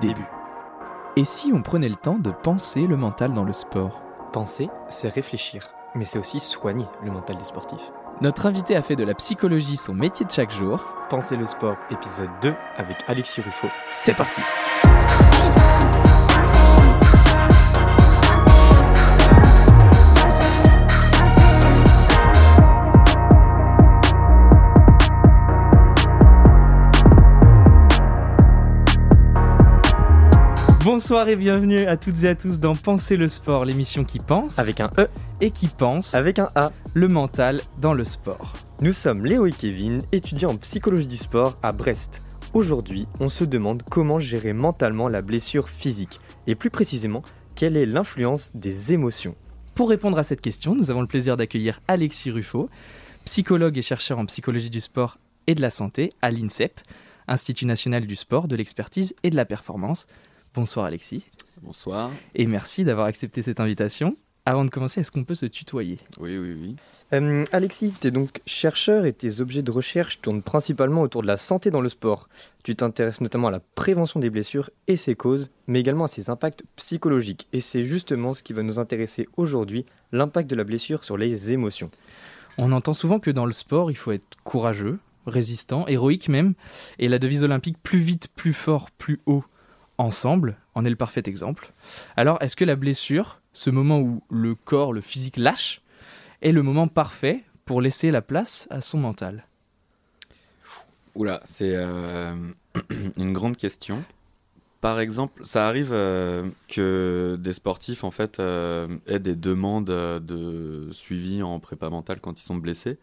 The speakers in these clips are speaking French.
début. Et si on prenait le temps de penser le mental dans le sport? Penser, c'est réfléchir, mais c'est aussi soigner le mental des sportifs. Notre invité a fait de la psychologie son métier de chaque jour. Penser le sport, épisode 2 avec Alexis Ruffo. C'est parti Bonsoir et bienvenue à toutes et à tous dans Penser le sport, l'émission qui pense Avec un E et qui pense avec un A. le mental dans le sport. Nous sommes Léo et Kevin, étudiants en psychologie du sport à Brest. Aujourd'hui, on se demande comment gérer mentalement la blessure physique et plus précisément, quelle est l'influence des émotions. Pour répondre à cette question, nous avons le plaisir d'accueillir Alexis Ruffo, psychologue et chercheur en psychologie du sport et de la santé à l'INSEP, Institut national du sport, de l'expertise et de la performance. Bonsoir Alexis, Bonsoir. et merci d'avoir accepté cette invitation. Avant de commencer, est-ce qu'on peut se tutoyer? Oui, oui, oui. Euh, Alexis, tu es donc chercheur et tes objets de recherche tournent principalement autour de la santé dans le sport. Tu t'intéresses notamment à la prévention des blessures et ses causes, mais également à ses impacts psychologiques. Et c'est justement ce qui va nous intéresser aujourd'hui, l'impact de la blessure sur les émotions. On entend souvent que dans le sport, il faut être courageux, résistant, héroïque même, et la devise olympique plus vite, plus fort, plus haut, ensemble, en est le parfait exemple. Alors, est-ce que la blessure, ce moment où le corps, le physique lâche, est le moment parfait pour laisser la place à son mental? Oula, c'est euh, une grande question. Par exemple, ça arrive euh, que des sportifs en fait euh, aient des demandes de suivi en prépa mentale quand ils sont blessés,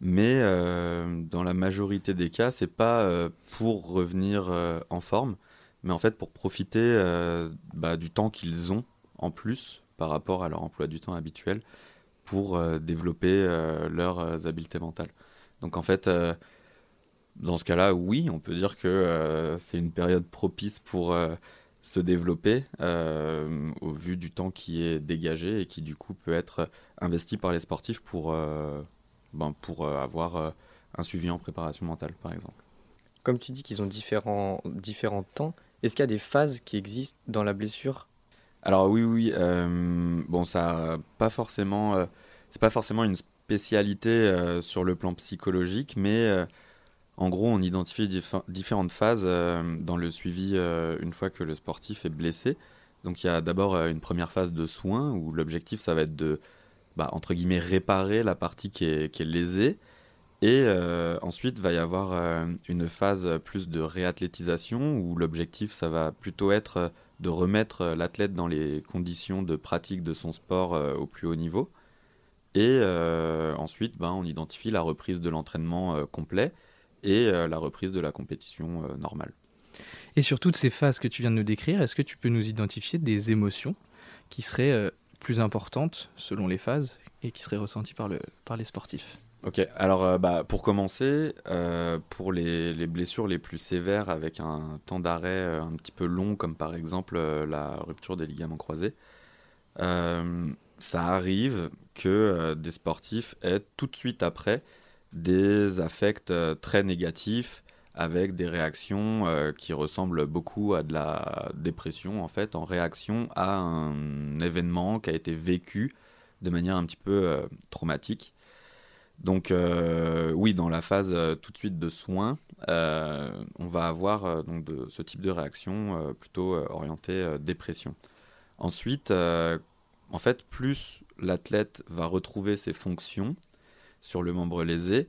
mais dans la majorité des cas, c'est pas pour revenir en forme, mais en fait pour profiter euh, bah, du temps qu'ils ont en plus par rapport à leur emploi du temps habituel pour euh, développer euh, leurs habiletés mentales. Donc en fait, dans ce cas-là, oui, on peut dire que c'est une période propice pour se développer au vu du temps qui est dégagé et qui du coup peut être investi par les sportifs pour, ben, pour avoir un suivi en préparation mentale, par exemple. Comme tu dis qu'ils ont différents, différents temps, est-ce qu'il y a des phases qui existent dans la blessure? Alors oui, oui, euh, bon, ça pas forcément, euh, c'est pas forcément une spécialité euh, sur le plan psychologique, mais euh, en gros, on identifie diffé- différentes phases dans le suivi une fois que le sportif est blessé. Donc il y a d'abord une première phase de soins où l'objectif ça va être de, bah, entre guillemets, réparer la partie qui est, qui est lésée. Et euh, ensuite, va y avoir euh, une phase plus de réathlétisation où l'objectif, ça va plutôt être euh, de remettre euh, l'athlète dans les conditions de pratique de son sport au plus haut niveau. Et ensuite, ben, on identifie la reprise de l'entraînement complet et la reprise de la compétition normale. Et sur toutes ces phases que tu viens de nous décrire, est-ce que tu peux nous identifier des émotions qui seraient plus importantes selon les phases et qui seraient ressenties par, le, par les sportifs? Ok, alors euh, bah, pour commencer, euh, pour les, les blessures les plus sévères avec un temps d'arrêt euh, un petit peu long, comme par exemple la rupture des ligaments croisés, ça arrive que des sportifs aient tout de suite après des affects très négatifs avec des réactions qui ressemblent beaucoup à de la dépression en fait, en réaction à un événement qui a été vécu de manière un petit peu traumatique. Donc euh, oui, dans la phase euh, tout de suite de soins, euh, on va avoir ce type de réaction plutôt orientée dépression. Ensuite, en fait, plus l'athlète va retrouver ses fonctions sur le membre lésé,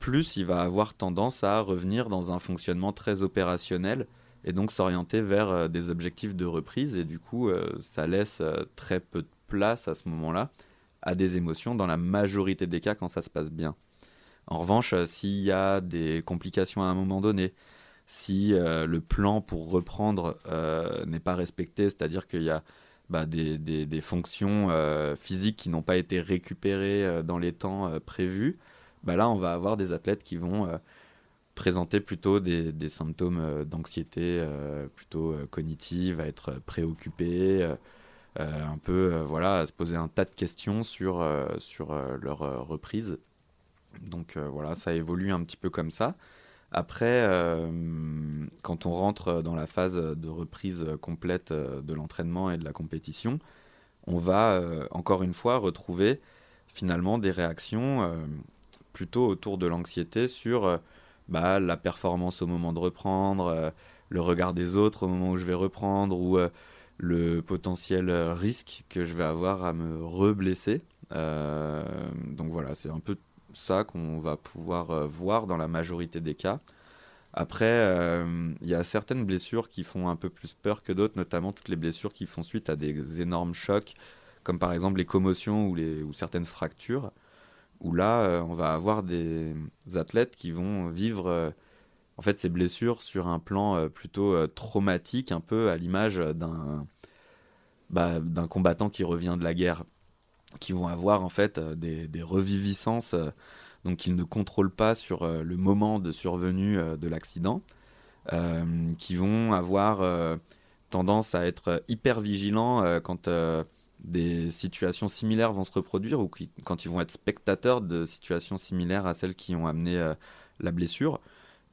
plus il va avoir tendance à revenir dans un fonctionnement très opérationnel et donc s'orienter vers des objectifs de reprise et du coup ça laisse très peu de place à ce moment-là à des émotions dans la majorité des cas quand ça se passe bien. En revanche, euh, s'il y a des complications à un moment donné, si euh, le plan pour reprendre euh, n'est pas respecté, c'est-à-dire qu'il y a bah, des, fonctions physiques qui n'ont pas été récupérées dans les temps prévus, bah là on va avoir des athlètes qui vont présenter plutôt des, des symptômes d'anxiété plutôt cognitive, à être préoccupés, un peu euh, voilà, à se poser un tas de questions sur, euh, sur euh, leur euh, reprise. Donc euh, voilà, ça évolue un petit peu comme ça. Après, quand on rentre dans la phase de reprise complète de l'entraînement et de la compétition, on va encore une fois retrouver finalement des réactions plutôt autour de l'anxiété sur bah, la performance au moment de reprendre, le regard des autres au moment où je vais reprendre ou le potentiel risque que je vais avoir à me reblesser. Euh, donc voilà, c'est un peu ça qu'on va pouvoir euh, voir dans la majorité des cas. Après, euh, il y a certaines blessures qui font un peu plus peur que d'autres, notamment toutes les blessures qui font suite à des énormes chocs, comme par exemple les commotions ou, les, ou certaines fractures, où là, on va avoir des athlètes qui vont vivre en fait ces blessures sur un plan plutôt traumatique, un peu à l'image d'un bah, d'un combattant qui revient de la guerre qui vont avoir en fait euh, des, reviviscences euh, donc qu'ils ne contrôlent pas sur euh, le moment de survenue de l'accident, qui vont avoir tendance à être hyper vigilants quand des situations similaires vont se reproduire ou quand ils vont être spectateurs de situations similaires à celles qui ont amené la blessure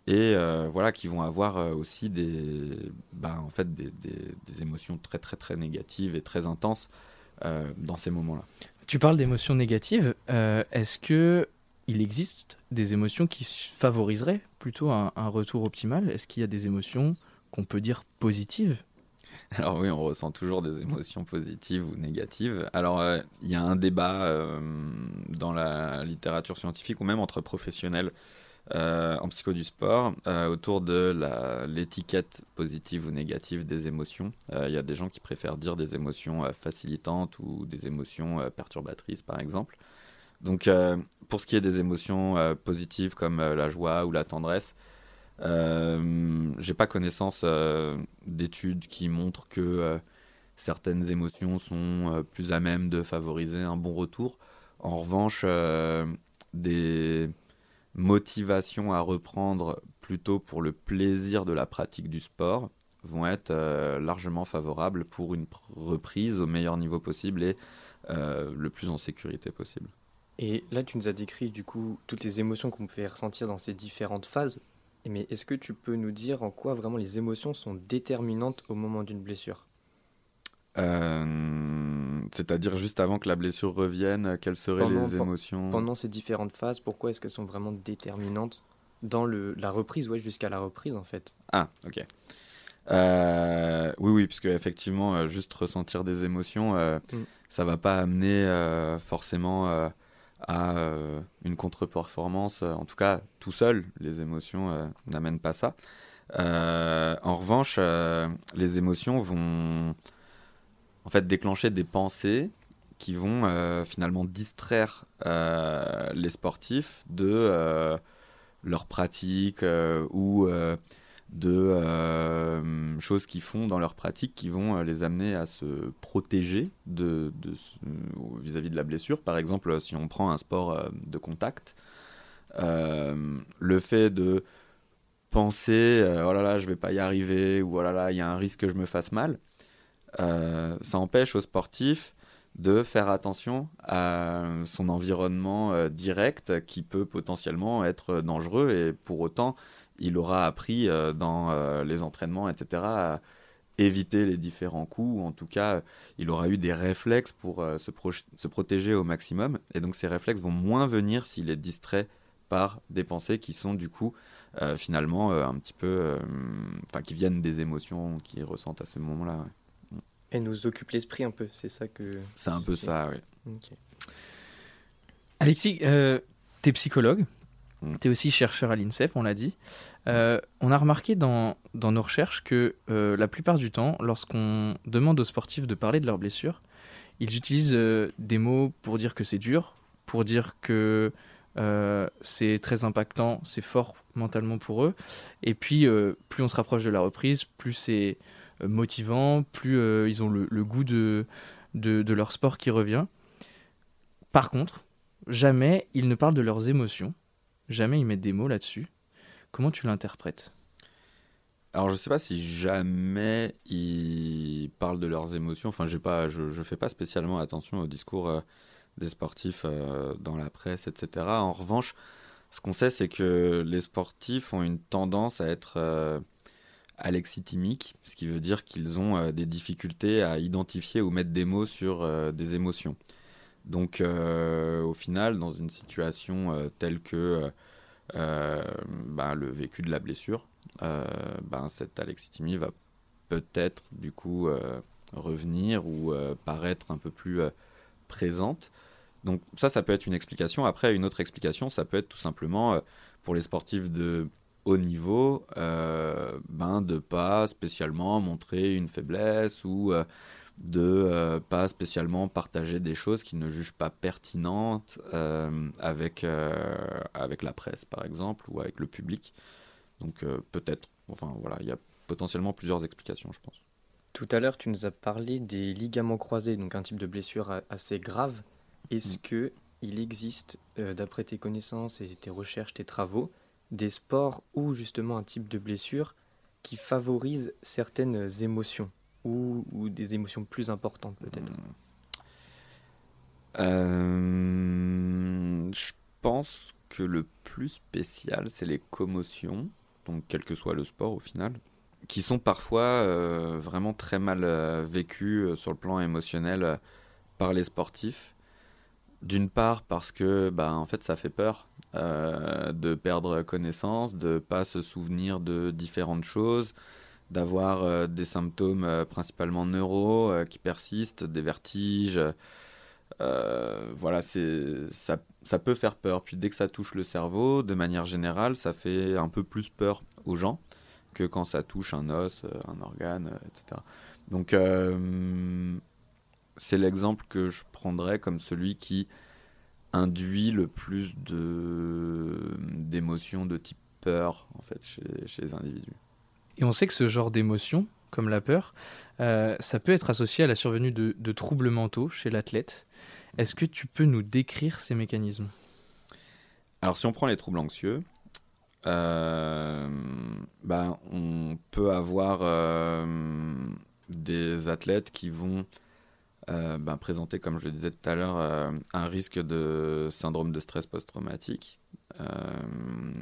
et voilà qui vont avoir aussi des bah, en fait des, des, émotions très très très négatives et très intenses dans ces moments-là. Tu parles d'émotions négatives. Euh, est-ce que il existe des émotions qui favoriseraient plutôt un, retour optimal? Est-ce qu'il y a des émotions qu'on peut dire positives? Alors oui, on ressent toujours des émotions positives ou négatives. Alors euh, il y a un débat euh, dans la littérature scientifique ou même entre professionnels euh, en psycho du sport euh, autour de l'étiquette positive ou négative des émotions. Euh, il y a des gens qui préfèrent dire des émotions facilitantes ou des émotions perturbatrices, par exemple. Donc, pour ce qui est des émotions positives comme la joie ou la tendresse, j'ai pas connaissance d'études qui montrent que certaines émotions sont plus à même de favoriser un bon retour. En revanche, des motivation à reprendre plutôt pour le plaisir de la pratique du sport vont être euh, largement favorables pour une reprise au meilleur niveau possible et euh, le plus en sécurité possible. Et là, tu nous as décrit du coup toutes les émotions qu'on peut ressentir dans ces différentes phases. Mais est-ce que tu peux nous dire en quoi vraiment les émotions sont déterminantes au moment d'une blessure? Euh, c'est-à-dire juste avant que la blessure revienne, quelles seraient les émotions Pendant ces différentes phases, pourquoi est-ce qu'elles sont vraiment déterminantes dans le, la reprise, ouais, jusqu'à la reprise en fait? Ah, ok. Euh, oui, oui, puisque effectivement, euh, juste ressentir des émotions, mm. ça va pas amener forcément à une contre-performance. en tout cas, tout seul, les émotions n'amènent pas ça. en revanche, les émotions vont en fait déclencher des pensées qui vont euh, finalement distraire euh, les sportifs de euh, leur pratique ou de choses qu'ils font dans leur pratique qui vont les amener à se protéger vis-à-vis de la blessure. Par exemple, si on prend un sport de contact, le fait de penser oh là là je vais pas y arriver ou oh là là il y a un risque que je me fasse mal euh, ça empêche aux sportifs de faire attention à son environnement euh, direct qui peut potentiellement être dangereux et pour autant il aura appris euh, dans les entraînements etc à éviter les différents coups. Ou en tout cas il aura eu des réflexes pour se, protéger au maximum. Et donc ces réflexes vont moins venir s'il est distrait par des pensées qui sont du coup finalement un petit peu enfin qui viennent des émotions qu'il ressentent à ce moment là elle nous occupe l'esprit un peu, c'est ça que. C'est un peu ça, oui. Alexis, euh, tu es psychologue, mm. tu es aussi chercheur à l'INSEP, on l'a dit. Euh, on a remarqué dans, dans nos recherches que euh, la plupart du temps, lorsqu'on demande aux sportifs de parler de leurs blessures, ils utilisent des mots pour dire que c'est dur, pour dire que c'est très impactant, c'est fort mentalement pour eux. Et puis, plus on se rapproche de la reprise, plus c'est euh, motivant, plus euh, ils ont le, goût de, de, leur sport qui revient. Par contre, jamais ils ne parlent de leurs émotions, jamais ils mettent des mots là-dessus. Comment tu l'interprètes? Alors je sais pas si jamais ils parlent de leurs émotions. Enfin, j'ai pas, je, je fais pas spécialement attention au discours euh, des sportifs dans la presse, etc. En revanche, Ce qu'on sait, c'est que les sportifs ont une tendance à être alexithymiques, ce qui veut dire qu'ils ont euh, des difficultés à identifier ou mettre des mots sur euh, des émotions. Donc, au final, dans une situation telle que ben, le vécu de la blessure, ben, cette alexithymie va peut-être du coup revenir ou paraître un peu plus présente. Donc ça, ça peut être une explication. Après, une autre explication, ça peut être tout simplement euh, pour les sportifs de haut niveau, euh, ben, de pas spécialement montrer une faiblesse ou euh, de euh, pas spécialement partager des choses qu'ils ne jugent pas pertinentes avec, avec la presse, par exemple, ou avec le public. Donc peut-être, enfin voilà, il y a potentiellement plusieurs explications, je pense. Tout à l'heure, tu nous as parlé des ligaments croisés, donc un type de blessure assez grave. Est-ce mm. que il existe, euh, d'après tes connaissances et tes recherches, tes travaux, des sports ou justement un type de blessure qui favorise certaines émotions ou, des émotions plus importantes peut-être mm. euh, Je pense que le plus spécial, c'est les commotions, donc quel que soit le sport au final, qui sont parfois euh, vraiment très mal vécues sur le plan émotionnel par les sportifs d'une part parce que bah, en fait ça fait peur euh, de perdre connaissance, de pas se souvenir de différentes choses, d'avoir euh, des symptômes euh, principalement neuro qui persistent, des vertiges. voilà, c'est ça, ça peut faire peur. Puis dès que ça touche le cerveau, de manière générale, ça fait un peu plus peur aux gens que quand ça touche un os, un organe, etc. Donc c'est l'exemple que je prendrais comme celui qui induit le plus de d'émotions de type peur en fait chez, chez, les individus. Et on sait que ce genre d'émotion, comme la peur, euh, ça peut être associé à la survenue de, de troubles mentaux chez l'athlète. Est-ce que tu peux nous décrire ces mécanismes? Alors si on prend les troubles anxieux, euh, ben, on peut avoir euh, des athlètes qui vont euh, ben, présenter, comme je le disais tout à l'heure, euh, un risque de syndrome de stress post-traumatique. Euh,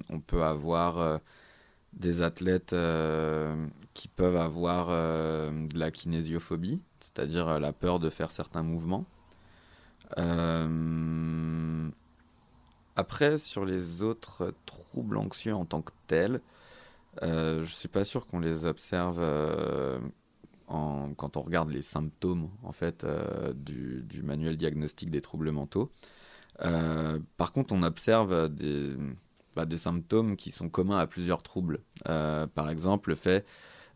on peut avoir des athlètes qui peuvent avoir de la kinésiophobie, c'est-à-dire la peur de faire certains mouvements. Après, sur les autres troubles anxieux en tant que tels, je ne suis pas sûr qu'on les observe quand on regarde les symptômes en fait euh, du, manuel diagnostique des troubles mentaux. Euh, par contre, on observe des, bah, des symptômes qui sont communs à plusieurs troubles. Euh, par exemple, le fait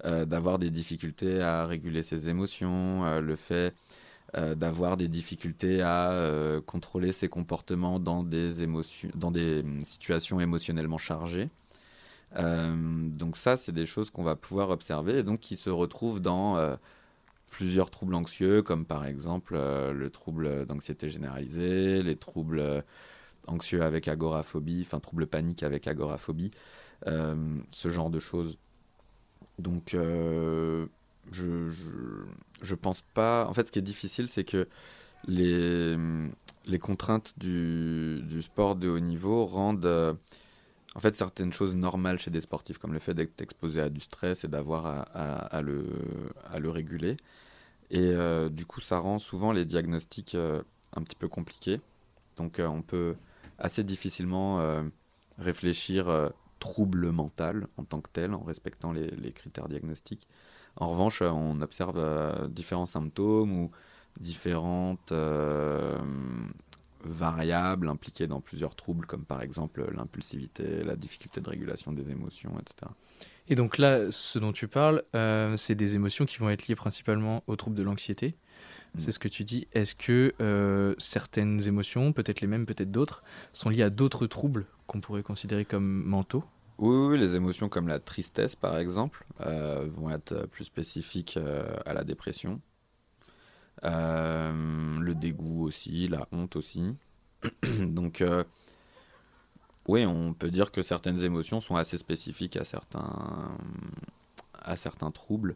d'avoir des difficultés à réguler ses émotions, le fait d'avoir des difficultés à contrôler ses comportements dans des situations émotionnellement chargées. Euh, donc ça, c'est des choses qu'on va pouvoir observer et donc qui se retrouvent dans euh, plusieurs troubles anxieux, comme par exemple euh, le trouble d'anxiété généralisée, les troubles anxieux avec agoraphobie, enfin troubles panique avec agoraphobie, ce genre de choses. Donc je, je, je, pense pas. En fait, ce qui est difficile, c'est que les, les contraintes du, du, sport de haut niveau rendent en fait certaines choses normales chez des sportifs, comme le fait d'être exposé à du stress et d'avoir à, le, réguler. Et euh, du coup, ça rend souvent les diagnostics euh, un petit peu compliqués. Donc, euh, on peut assez difficilement réfléchir trouble mental en tant que tel, en respectant les critères diagnostiques. En revanche, on observe différents symptômes ou différentes variables impliquées dans plusieurs troubles, comme par exemple l'impulsivité, la difficulté de régulation des émotions, etc. Et donc là, ce dont tu parles, euh, c'est des émotions qui vont être liées principalement aux troubles de l'anxiété. Mm. C'est ce que tu dis. Est-ce que euh, certaines émotions, peut-être les mêmes, peut-être d'autres, sont liées à d'autres troubles qu'on pourrait considérer comme mentaux? Oui, les émotions comme la tristesse, par exemple, euh, vont être plus spécifiques à la dépression. Euh, le dégoût aussi, la honte aussi. Donc, euh, oui, on peut dire que certaines émotions sont assez spécifiques à certains, à certains troubles.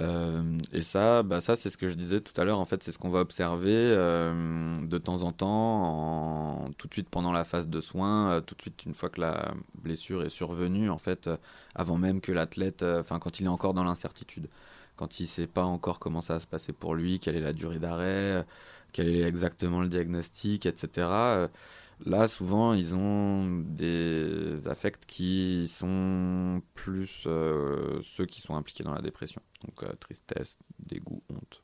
Euh, et ça, bah ça c'est ce que je disais tout à l'heure. En fait, c'est ce qu'on va observer de temps en temps, tout de suite pendant la phase de soins, tout de suite une fois que la blessure est survenue, en fait, avant même que l'athlète, enfin quand il est encore dans l'incertitude, quand il ne sait pas encore comment ça va se passer pour lui, quelle est la durée d'arrêt, quel est exactement le diagnostic, etc. Là, souvent, ils ont des affects qui sont plus euh, ceux qui sont impliqués dans la dépression. Donc, euh, tristesse, dégoût, honte.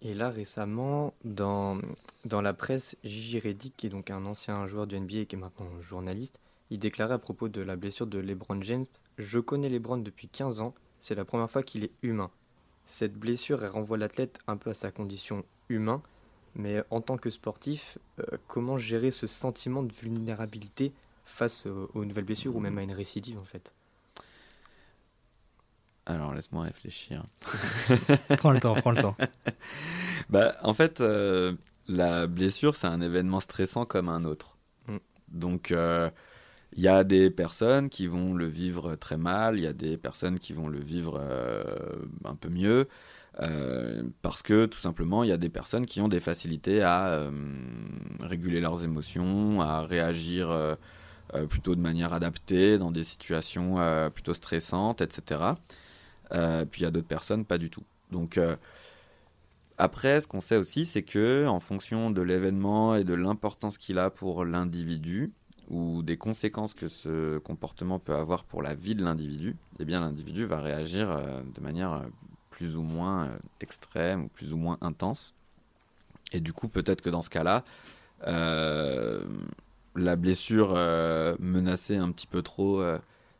Et là, récemment, dans, dans la presse, Gigi Reddick, qui est donc un ancien joueur du NBA et qui est maintenant journaliste, il déclarait à propos de la blessure de LeBron James Je connais LeBron depuis 15 ans, c'est la première fois qu'il est humain. Cette blessure, elle renvoie l'athlète un peu à sa condition humain, mais en tant que sportif, euh, comment gérer ce sentiment de vulnérabilité face aux, nouvelles blessures ou même à une récidive en fait? Alors laisse-moi réfléchir. prends le temps, prends le temps. bah, en fait, euh, la blessure, c'est un événement stressant comme un autre. Mm. Donc, euh, il y a des personnes qui vont le vivre très mal, il y a des personnes qui vont le vivre un peu mieux. Euh, parce que tout simplement, il y a des personnes qui ont des facilités à euh, réguler leurs émotions, à réagir euh, plutôt de manière adaptée dans des situations plutôt stressantes, etc. puis il y a d'autres personnes pas du tout. Donc après, ce qu'on sait aussi, c'est que en fonction de l'événement et de l'importance qu'il a pour l'individu, ou des conséquences que ce comportement peut avoir pour la vie de l'individu, eh bien l'individu va réagir de manière plus ou moins euh, extrême ou plus ou moins intense. Et du coup, peut-être que dans ce cas-là, euh, la blessure euh, menaçait un petit peu trop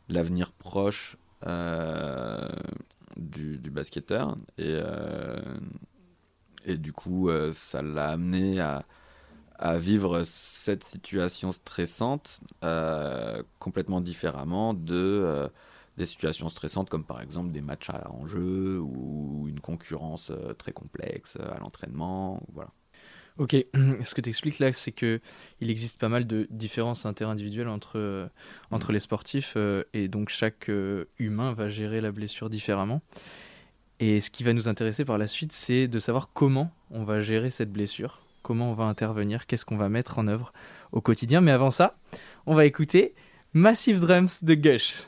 l'avenir proche du, du, basketteur. Et, et du coup, ça l'a amené à, à, vivre cette situation stressante complètement différemment de des situations stressantes comme par exemple des matchs à enjeu ou une concurrence euh, très complexe euh, à l'entraînement. Voilà. Ok, ce que tu expliques là, c'est que il existe pas mal de différences interindividuelles entre, euh, entre mm. les sportifs et donc chaque humain va gérer la blessure différemment. Et ce qui va nous intéresser par la suite, c'est de savoir comment on va gérer cette blessure, comment on va intervenir, qu'est-ce qu'on va mettre en œuvre au quotidien. Mais avant ça, on va écouter Massive Drums de Gush.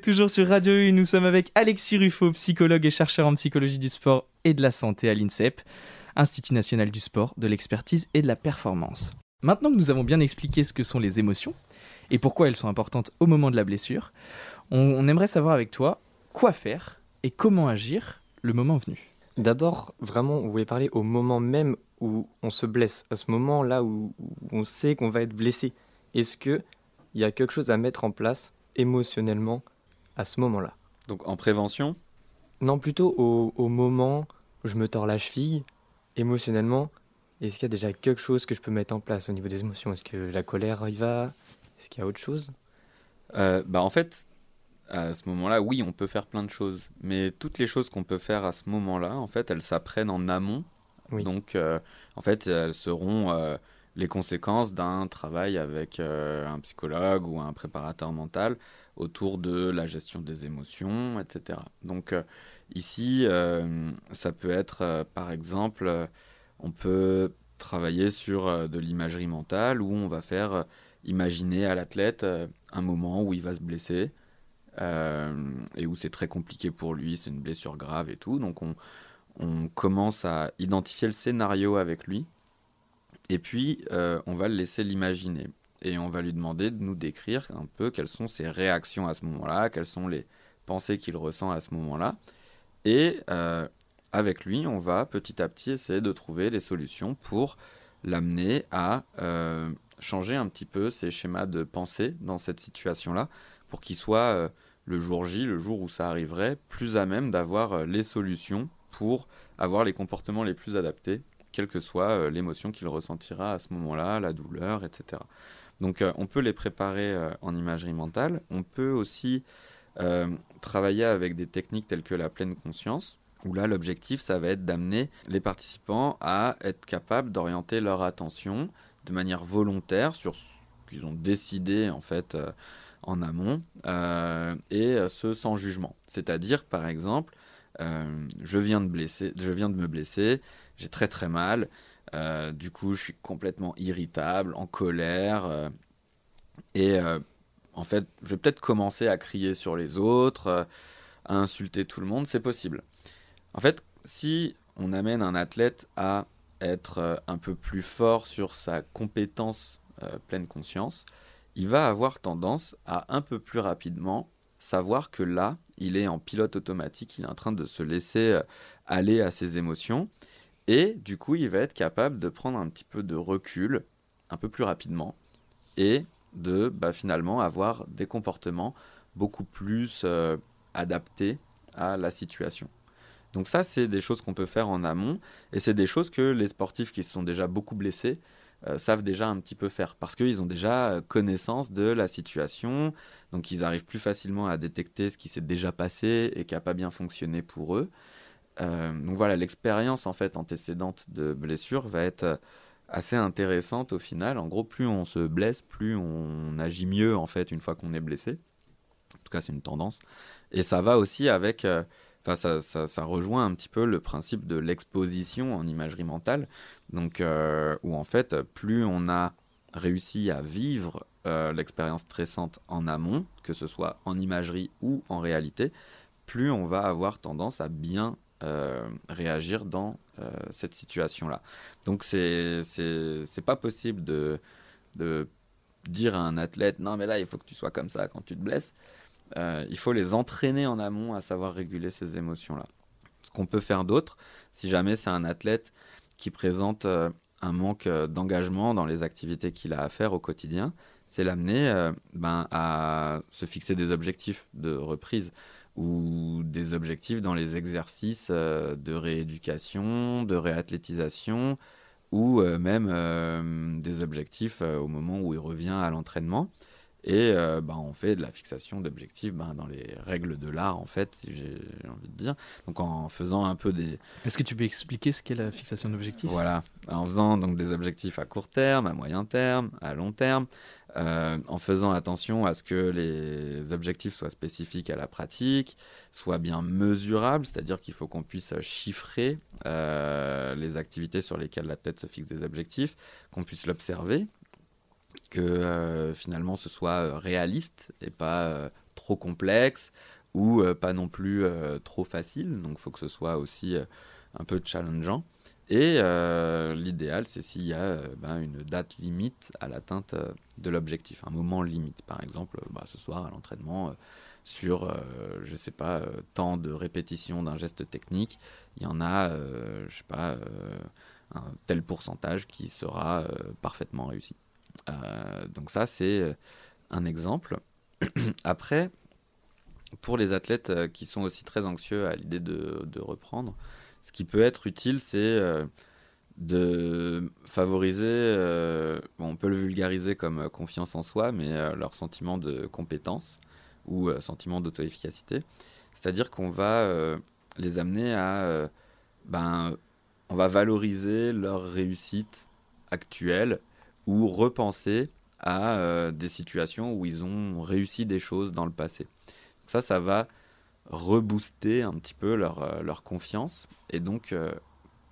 Toujours sur Radio U, nous sommes avec Alexis Ruffo, psychologue et chercheur en psychologie du sport et de la santé à l'INSEP, Institut national du sport, de l'expertise et de la performance. Maintenant que nous avons bien expliqué ce que sont les émotions et pourquoi elles sont importantes au moment de la blessure, on, aimerait savoir avec toi quoi faire et comment agir le moment venu. D'abord, vraiment, on voulait parler au moment même où on se blesse, à ce moment-là où, on sait qu'on va être blessé. Est-ce qu'il y a quelque chose à mettre en place émotionnellement à ce moment-là. Donc en prévention? Non, plutôt au, au moment où je me tords la cheville, émotionnellement, est-ce qu'il y a déjà quelque chose que je peux mettre en place au niveau des émotions? Est-ce que la colère y va? Est-ce qu'il y a autre chose? Euh, bah En fait, à ce moment-là, oui, on peut faire plein de choses. Mais toutes les choses qu'on peut faire à ce moment-là, en fait, elles s'apprennent en amont. Donc, euh, en fait, elles seront euh, les conséquences d'un travail avec un psychologue ou un préparateur mental autour de la gestion des émotions, etc. Donc, Ici, euh, ça peut être, euh, par exemple, euh, on peut travailler sur de l'imagerie mentale où on va faire imaginer à l'athlète un moment où il va se blesser et où c'est très compliqué pour lui, c'est une blessure grave et tout. Donc on, on commence à identifier le scénario avec lui et puis on va le laisser l'imaginer et on va lui demander de nous décrire un peu quelles sont ses réactions à ce moment-là, quelles sont les pensées qu'il ressent à ce moment-là. Et euh, avec lui, on va petit à petit essayer de trouver des solutions pour l'amener à euh, changer un petit peu ses schémas de pensée dans cette situation-là, pour qu'il soit euh, le jour J, le jour où ça arriverait, plus à même d'avoir les solutions pour avoir les comportements les plus adaptés, quelle que soit l'émotion qu'il ressentira à ce moment-là, la douleur, etc. Donc on peut les préparer en imagerie mentale, on peut aussi euh, travailler avec des techniques telles que la pleine conscience, où là l'objectif ça va être d'amener les participants à être capables d'orienter leur attention de manière volontaire sur ce qu'ils ont décidé en fait euh, en amont euh, et ce sans jugement. C'est-à-dire par exemple je viens de me blesser, j'ai très très mal, du coup je suis complètement irritable, en colère et en fait, je vais peut-être commencer à crier sur les autres, euh, à insulter tout le monde, c'est possible. En fait, si on amène un athlète à être euh, un peu plus fort sur sa compétence euh, pleine conscience, il va avoir tendance à un peu plus rapidement savoir que là, il est en pilote automatique, il est en train de se laisser aller à ses émotions, et du coup, il va être capable de prendre un petit peu de recul un peu plus rapidement, et de bah, finalement avoir des comportements beaucoup plus euh, adaptés à la situation. Donc ça, c'est des choses qu'on peut faire en amont, et c'est des choses que les sportifs qui se sont déjà beaucoup blessés euh, savent déjà un petit peu faire, parce qu'ils ont déjà connaissance de la situation, donc ils arrivent plus facilement à détecter ce qui s'est déjà passé et qui n'a pas bien fonctionné pour eux. Euh, donc voilà, l'expérience en fait antécédente de blessure va être assez intéressante au final. En gros, plus on se blesse, plus on agit mieux en fait une fois qu'on est blessé. En tout cas, c'est une tendance. Et ça va aussi avec, euh, enfin, ça, ça, rejoint un petit peu le principe de l'exposition en imagerie mentale. Donc, euh, où en fait, plus on a réussi à vivre euh, l'expérience stressante en amont, que ce soit en imagerie ou en réalité, plus on va avoir tendance à bien euh, réagir dans euh, cette situation-là. Donc c'est c'est pas possible de, de dire à un athlète non mais là il faut que tu sois comme ça quand tu te blesses. Euh, il faut les entraîner en amont à savoir réguler ces émotions-là. Ce qu'on peut faire d'autre, si jamais c'est un athlète qui présente un manque d'engagement dans les activités qu'il a à faire au quotidien, c'est l'amener ben, à se fixer des objectifs de reprise ou des objectifs dans les exercices euh, de rééducation, de réathlétisation, ou euh, même euh, des objectifs au moment où il revient à l'entraînement. Et bah, on fait de la fixation d'objectifs ben, dans les règles de l'art, en fait, si j'ai envie de dire. Donc en faisant un peu des... Est-ce que tu peux expliquer ce qu'est la fixation d'objectifs? Voilà, en faisant donc des objectifs à court terme, à moyen terme, à long terme, euh, en faisant attention à ce que les objectifs soient spécifiques à la pratique, soient bien mesurables, c'est-à-dire qu'il faut qu'on puisse chiffrer euh, les activités sur lesquelles la tête se fixe des objectifs, qu'on puisse l'observer, que euh, finalement ce soit réaliste et pas trop complexe ou pas non plus trop facile. Donc il faut que ce soit aussi un peu challengeant. Et l'idéal, c'est s'il y a ben, une date limite à l'atteinte de l'objectif, un moment limite. Par exemple, bah, ce soir à l'entraînement, sur, euh, je sais pas, euh, tant de répétitions d'un geste technique, il y en a, euh, je sais pas, un tel pourcentage qui sera parfaitement réussi. Donc ça, c'est un exemple. Après, pour les athlètes qui sont aussi très anxieux à l'idée de, reprendre, ce qui peut être utile, c'est de favoriser, on peut le vulgariser comme confiance en soi, mais leur sentiment de compétence ou euh, sentiment d'auto-efficacité. C'est-à-dire qu'on va euh, les amener à... Euh, ben, on va valoriser leur réussite actuelle ou repenser à des situations où ils ont réussi des choses dans le passé. Ça, ça va rebooster un petit peu leur, leur confiance et donc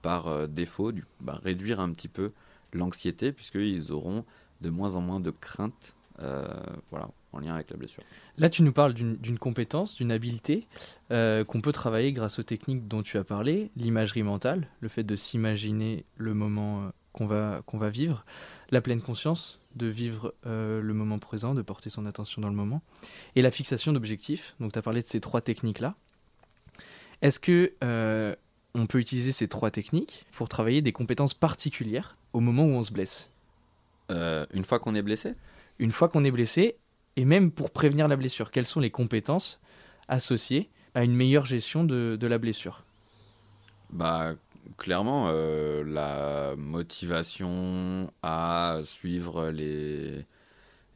par défaut du, ben, réduire un petit peu l'anxiété puisqu'ils auront de moins en moins de craintes voilà, en lien avec la blessure. Là, tu nous parles d'une compétence, d'une habileté euh, qu'on peut travailler grâce aux techniques dont tu as parlé, l'imagerie mentale, le fait de s'imaginer le moment euh, qu'on va, qu'on va vivre, la pleine conscience de vivre euh, le moment présent, de porter son attention dans le moment, et la fixation d'objectifs. Donc, tu as parlé de ces trois techniques-là. Est-ce que on peut utiliser ces trois techniques pour travailler des compétences particulières au moment où on se blesse? Une fois qu'on est blessé? Une fois qu'on est blessé, et même pour prévenir la blessure, quelles sont les compétences associées à une meilleure gestion de, la blessure? Bah clairement euh, la motivation à suivre les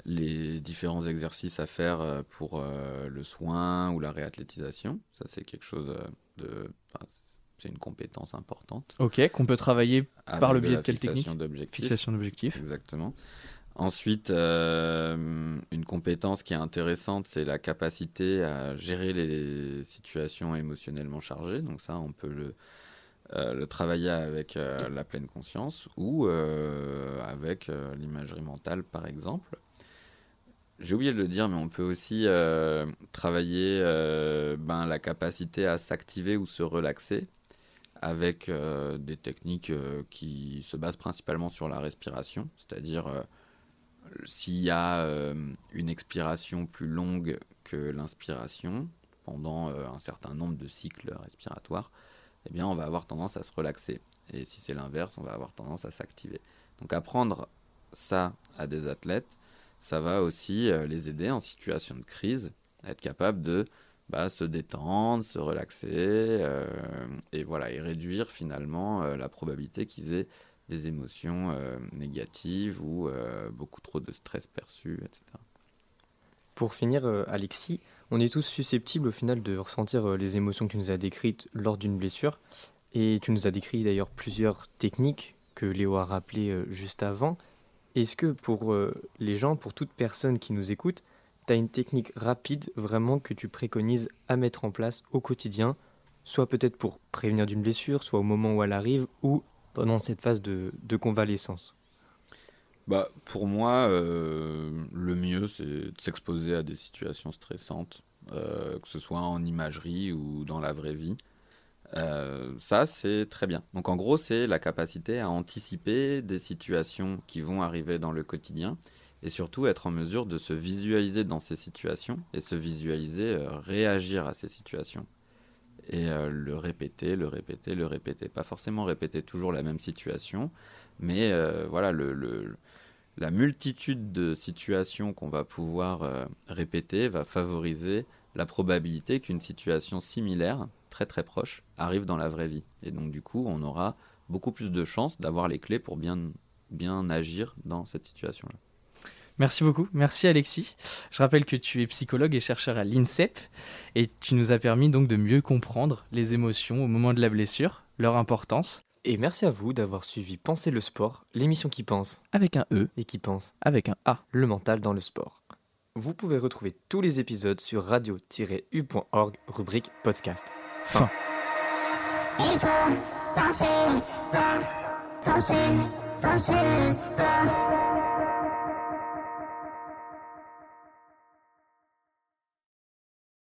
les différents exercices à faire euh, pour euh, le soin ou la réathlétisation, ça c'est quelque chose de c'est une compétence importante. Ok, qu'on peut travailler par le biais de, quelle technique Fixation d'objectifs. Exactement. Ensuite, euh, une compétence qui est intéressante, c'est la capacité à gérer les situations émotionnellement chargées. Donc ça, on peut le, euh, travailler avec euh, la pleine conscience ou avec l'imagerie mentale, par exemple. J'ai oublié de le dire, mais on peut aussi travailler ben, la capacité à s'activer ou se relaxer avec des techniques qui se basent principalement sur la respiration, c'est-à-dire s'il y a euh, une expiration plus longue que l'inspiration pendant euh, un certain nombre de cycles respiratoires, eh bien, on va avoir tendance à se relaxer. Et si c'est l'inverse, on va avoir tendance à s'activer. Donc, apprendre ça à des athlètes, ça va aussi euh, les aider en situation de crise à être capable de bah, se détendre, se relaxer, et voilà, et réduire finalement la probabilité qu'ils aient des émotions euh, négatives ou euh, beaucoup trop de stress perçu, etc. Pour finir, euh, Alexis, on est tous susceptibles au final de ressentir les émotions que tu nous as décrites lors d'une blessure. Et tu nous as décrit d'ailleurs plusieurs techniques que Léo a rappelées juste avant. Est-ce que pour les gens, pour toute personne qui nous écoute, tu as une technique rapide vraiment que tu préconises à mettre en place au quotidien, soit peut-être pour prévenir d'une blessure, soit au moment où elle arrive, ou pendant cette phase de, convalescence? Bah, Pour moi, euh, le mieux, c'est de s'exposer à des situations stressantes, euh, que ce soit en imagerie ou dans la vraie vie. Euh, ça, c'est très bien. Donc en gros, c'est la capacité à anticiper des situations qui vont arriver dans le quotidien et surtout être en mesure de se visualiser dans ces situations et se visualiser réagir à ces situations et euh, le répéter, le répéter, le répéter. Pas forcément répéter toujours la même situation, mais euh, voilà, la multitude de situations qu'on va pouvoir euh, répéter va favoriser la probabilité qu'une situation similaire, très très proche, arrive dans la vraie vie. Et donc du coup, on aura beaucoup plus de chances d'avoir les clés pour bien, bien agir dans cette situation-là. Merci beaucoup. Merci Alexis. Je rappelle que tu es psychologue et chercheur à l'INSEP et tu nous as permis donc de mieux comprendre les émotions au moment de la blessure, leur importance. Et merci à vous d'avoir suivi Penser le sport, l'émission qui pense. Avec un E. Et qui pense. Avec un A. Le mental dans le sport. Vous pouvez retrouver tous les épisodes sur radio-u.org, rubrique podcast. Fin. Il faut penser le sport. Penser, penser le sport.